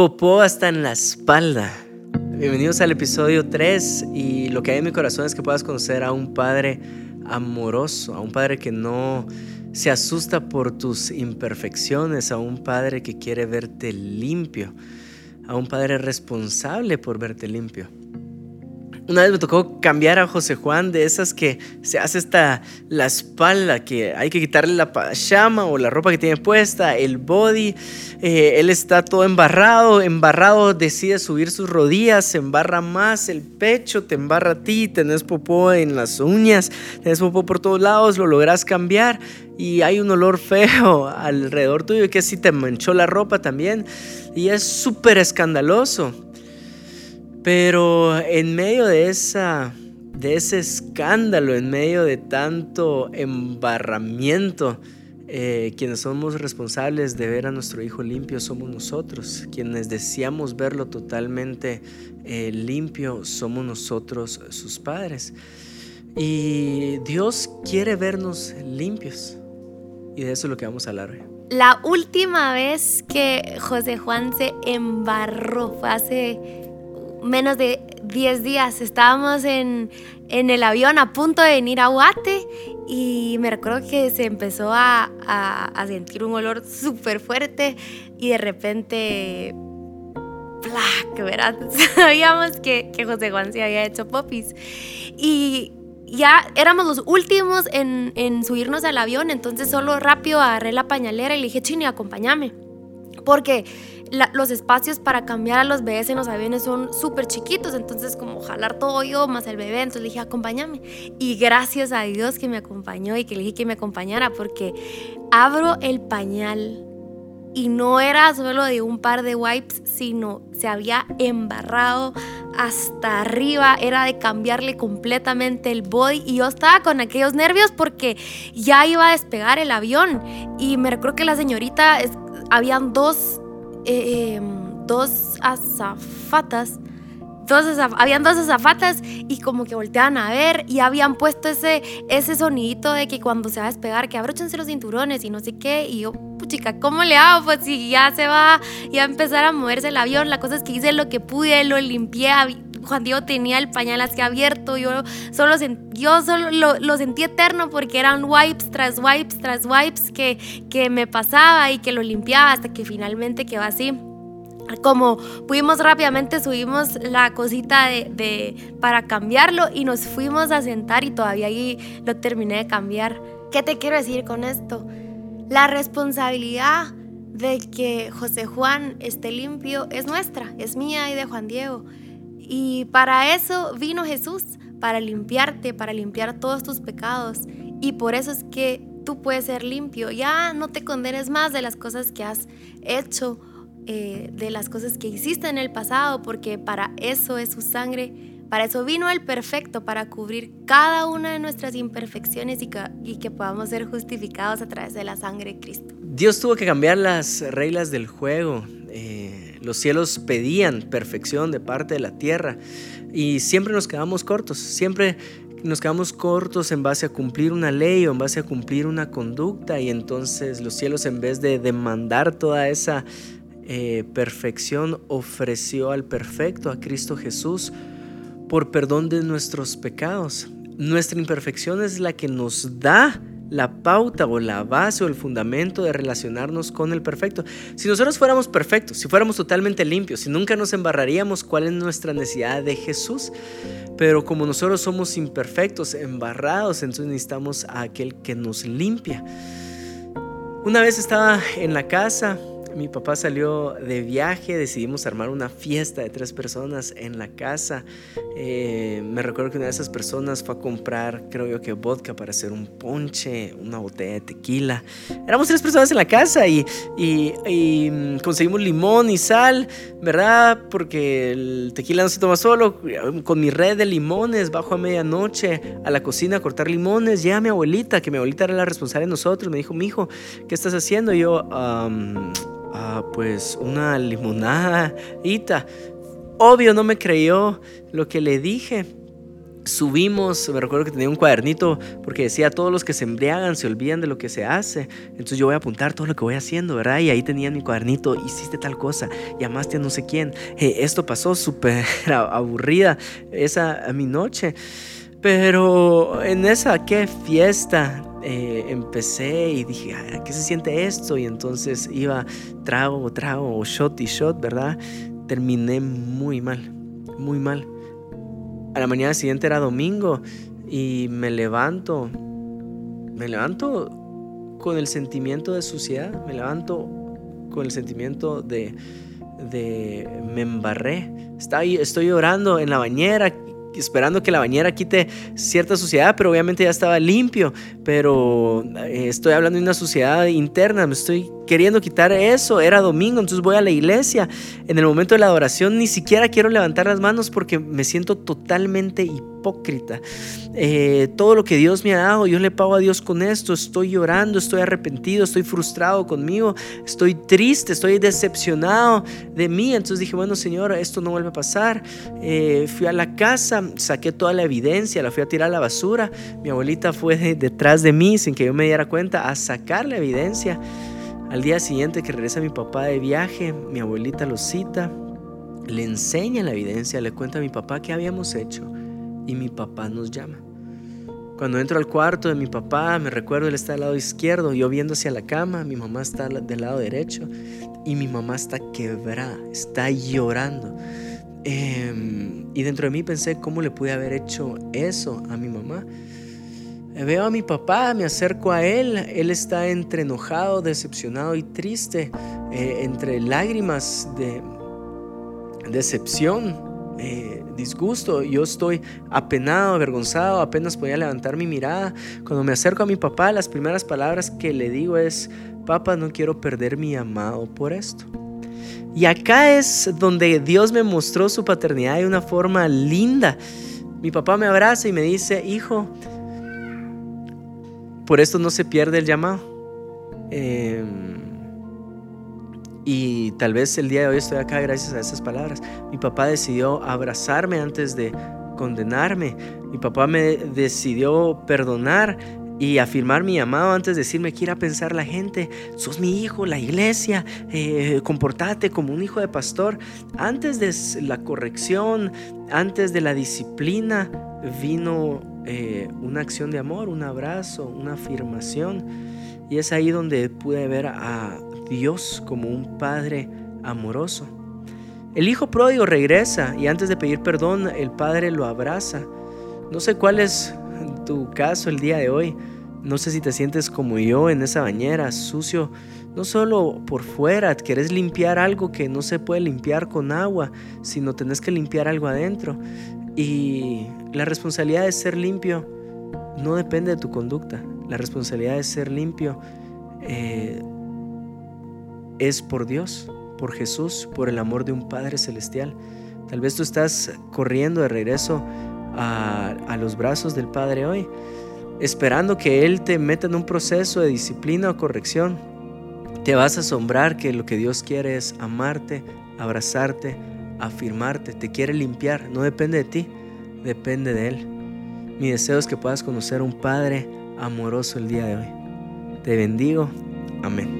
popó hasta en la espalda. Bienvenidos al episodio 3 y lo que hay en mi corazón es que puedas conocer a un Padre amoroso, a un Padre que no se asusta por tus imperfecciones, a un Padre que quiere verte limpio, a un Padre responsable por verte limpio. Una vez me tocó cambiar a José Juan de esas que se hace hasta la espalda, que hay que quitarle la pachama o la ropa que tiene puesta, el body. Eh, él está todo embarrado, embarrado, decide subir sus rodillas, se embarra más el pecho, te embarra a ti, tenés popó en las uñas, tenés popó por todos lados, lo logras cambiar y hay un olor feo alrededor tuyo que así te manchó la ropa también y es súper escandaloso. Pero en medio de, esa, de ese escándalo, en medio de tanto embarramiento, eh, quienes somos responsables de ver a nuestro hijo limpio somos nosotros. Quienes deseamos verlo totalmente eh, limpio somos nosotros, sus padres. Y Dios quiere vernos limpios. Y de eso es lo que vamos a hablar hoy. La última vez que José Juan se embarró fue hace menos de 10 días. Estábamos en, el avión a punto de venir a Guate y me recuerdo que se empezó a, sentir un olor súper fuerte y de repente, ¡plac! ¿verdad? Sabíamos que, que José Juan se había hecho popis. Y ya éramos los últimos en, en subirnos al avión, entonces solo rápido agarré la pañalera y le dije, Chini, acompáñame. Porque los espacios para cambiar a los bebés en los aviones son súper chiquitos, entonces como jalar todo yo más el bebé, entonces le dije, acompáñame. Y gracias a Dios que me acompañó y que le dije que me acompañara, porque abro el pañal y no era solo de un par de wipes, sino se había embarrado hasta arriba, era de cambiarle completamente el body y yo estaba con aquellos nervios porque ya iba a despegar el avión y me recuerdo que la señorita, habían dos eh, em, dos azafatas. Dos habían dos azafatas y como que volteaban a ver y habían puesto ese, ese sonidito de que cuando se va a despegar, que abróchense los cinturones y no sé qué. Y yo, puchica, ¿cómo le hago? Pues si ya se va, ya empezar a moverse el avión. La cosa es que hice lo que pude, lo limpié. Juan Diego tenía el pañal así abierto, yo solo, yo solo lo, sentí eterno porque eran wipes tras wipes tras wipes que, que me pasaba y que lo limpiaba hasta que finalmente quedó así como pudimos rápidamente subimos la cosita de, para cambiarlo y nos fuimos a sentar y todavía ahí lo terminé de cambiar. ¿Qué te quiero decir con esto? La responsabilidad de que José Juan esté limpio es nuestra, es mía y de Juan Diego. Y para eso vino Jesús, para limpiarte, para limpiar todos tus pecados. Y por eso es que tú puedes ser limpio. Ya no te condenes más de las cosas que has hecho, eh, de las cosas que hiciste en el pasado, porque para eso es su sangre. Para eso vino el perfecto, para cubrir cada una de nuestras imperfecciones y que, y que podamos ser justificados a través de la sangre de Cristo. Dios tuvo que cambiar las reglas del juego. Los cielos pedían perfección de parte de la tierra y siempre nos quedamos cortos, siempre nos quedamos cortos en base a cumplir una ley o en base a cumplir una conducta y entonces los cielos en vez de demandar toda esa eh, perfección ofreció al perfecto, a Cristo Jesús, por perdón de nuestros pecados. Nuestra imperfección es la que nos da la pauta o la base o el fundamento de relacionarnos con el perfecto. Si nosotros fuéramos perfectos, si fuéramos totalmente limpios, si nunca nos embarraríamos, ¿cuál es nuestra necesidad de Jesús? Pero como nosotros somos imperfectos, embarrados, entonces necesitamos a aquel que nos limpia. Una vez estaba en la casa mi papá salió de viaje, decidimos armar una fiesta de tres personas en la casa. Eh, me recuerdo que una de esas personas fue a comprar, creo yo que vodka para hacer un ponche, una botella de tequila. Éramos tres personas en la casa y, mm, conseguimos limón y sal, ¿verdad? Porque el tequila no se toma solo. Con mi red de limones, bajo a medianoche a la cocina a cortar limones. Ya mi abuelita, que mi abuelita era la responsable de nosotros, me dijo, mi hijo, ¿qué estás haciendo? Y yo, Ah, pues una limonada. Obvio no me creyó lo que le dije. subimos, me recuerdo que tenía un cuadernito porque decía, todos los que se embriagan se olvidan de lo que se hace. Entonces yo voy a apuntar todo lo que voy haciendo, ¿verdad? Y ahí tenía mi cuadernito, hiciste tal cosa, llamaste a no sé quién. Eh, esto pasó súper aburrida esa mi noche. Pero en esa, qué fiesta, eh, empecé y dije, ¿qué se siente esto? Y entonces iba trago, trago, shot y shot, ¿verdad? Terminé muy mal, muy mal a la mañana siguiente era domingo y me levanto, me levanto con el sentimiento de suciedad, me levanto con el sentimiento de, de me embarré. Estoy, estoy orando en la bañera, esperando que la bañera quite cierta suciedad, pero obviamente ya estaba limpio. Pero eh, estoy hablando de una suciedad interna, me estoy queriendo quitar eso. Era domingo, entonces voy a la iglesia. En el momento de la adoración ni siquiera quiero levantar las manos porque me siento totalmente hipócrita. Eh, todo lo que Dios me ha dado, yo le pago a Dios con esto. Estoy llorando, estoy arrepentido, estoy frustrado conmigo, estoy triste, estoy decepcionado de mí. Entonces dije, bueno, Señor, esto no vuelve a pasar. Eh, fui a la casa, saqué toda la evidencia, la fui a tirar a la basura. Mi abuelita fue detrás de mí sin que yo me diera cuenta a sacar la evidencia. Al día siguiente que regresa mi papá de viaje, mi abuelita lo cita, le enseña la evidencia, le cuenta a mi papá qué habíamos hecho y mi papá nos llama. Cuando entro al cuarto de mi papá, me recuerdo él está al lado izquierdo, yo viendo hacia la cama, mi mamá está del lado derecho y mi mamá está quebrada, está llorando. Em, y dentro de mí pensé cómo le pude haber hecho eso a mi mamá. Veo a mi papá, me acerco a él, él está entre enojado, decepcionado y triste, eh, entre lágrimas de decepción, eh, disgusto. Yo estoy apenado, avergonzado, apenas podía levantar mi mirada. Cuando me acerco a mi papá, las primeras palabras que le digo es, papá, no quiero perder mi amado por esto. Y acá es donde Dios me mostró su paternidad de una forma linda. Mi papá me abraza y me dice, hijo, por esto no se pierde el llamado. Em, y tal vez el día de hoy estoy acá gracias a esas palabras. Mi papá decidió abrazarme antes de condenarme. Mi papá me decidió perdonar y afirmar mi llamado antes de decirme que ir a pensar la gente, sos mi hijo, la iglesia, eh, comportate como un hijo de pastor. Antes de la corrección, antes de la disciplina, vino eh, una acción de amor, un abrazo, una afirmación. Y es ahí donde pude ver a Dios como un Padre amoroso. El hijo pródigo regresa y antes de pedir perdón, el Padre lo abraza. No sé cuál es tu caso el día de hoy. No sé si te sientes como yo en esa bañera, sucio, no solo por fuera, querés limpiar algo que no se puede limpiar con agua, sino tenés que limpiar algo adentro. Y la responsabilidad de ser limpio no depende de tu conducta. La responsabilidad de ser limpio eh, es por Dios, por Jesús, por el amor de un Padre Celestial. Tal vez tú estás corriendo de regreso a, los brazos del Padre hoy, esperando que Él te meta en un proceso de disciplina o corrección. Te vas a asombrar que lo que Dios quiere es amarte, abrazarte, afirmarte, te quiere limpiar, no depende de ti, depende de Él. Mi deseo es que puedas conocer un Padre amoroso el día de hoy. Te bendigo. Amén.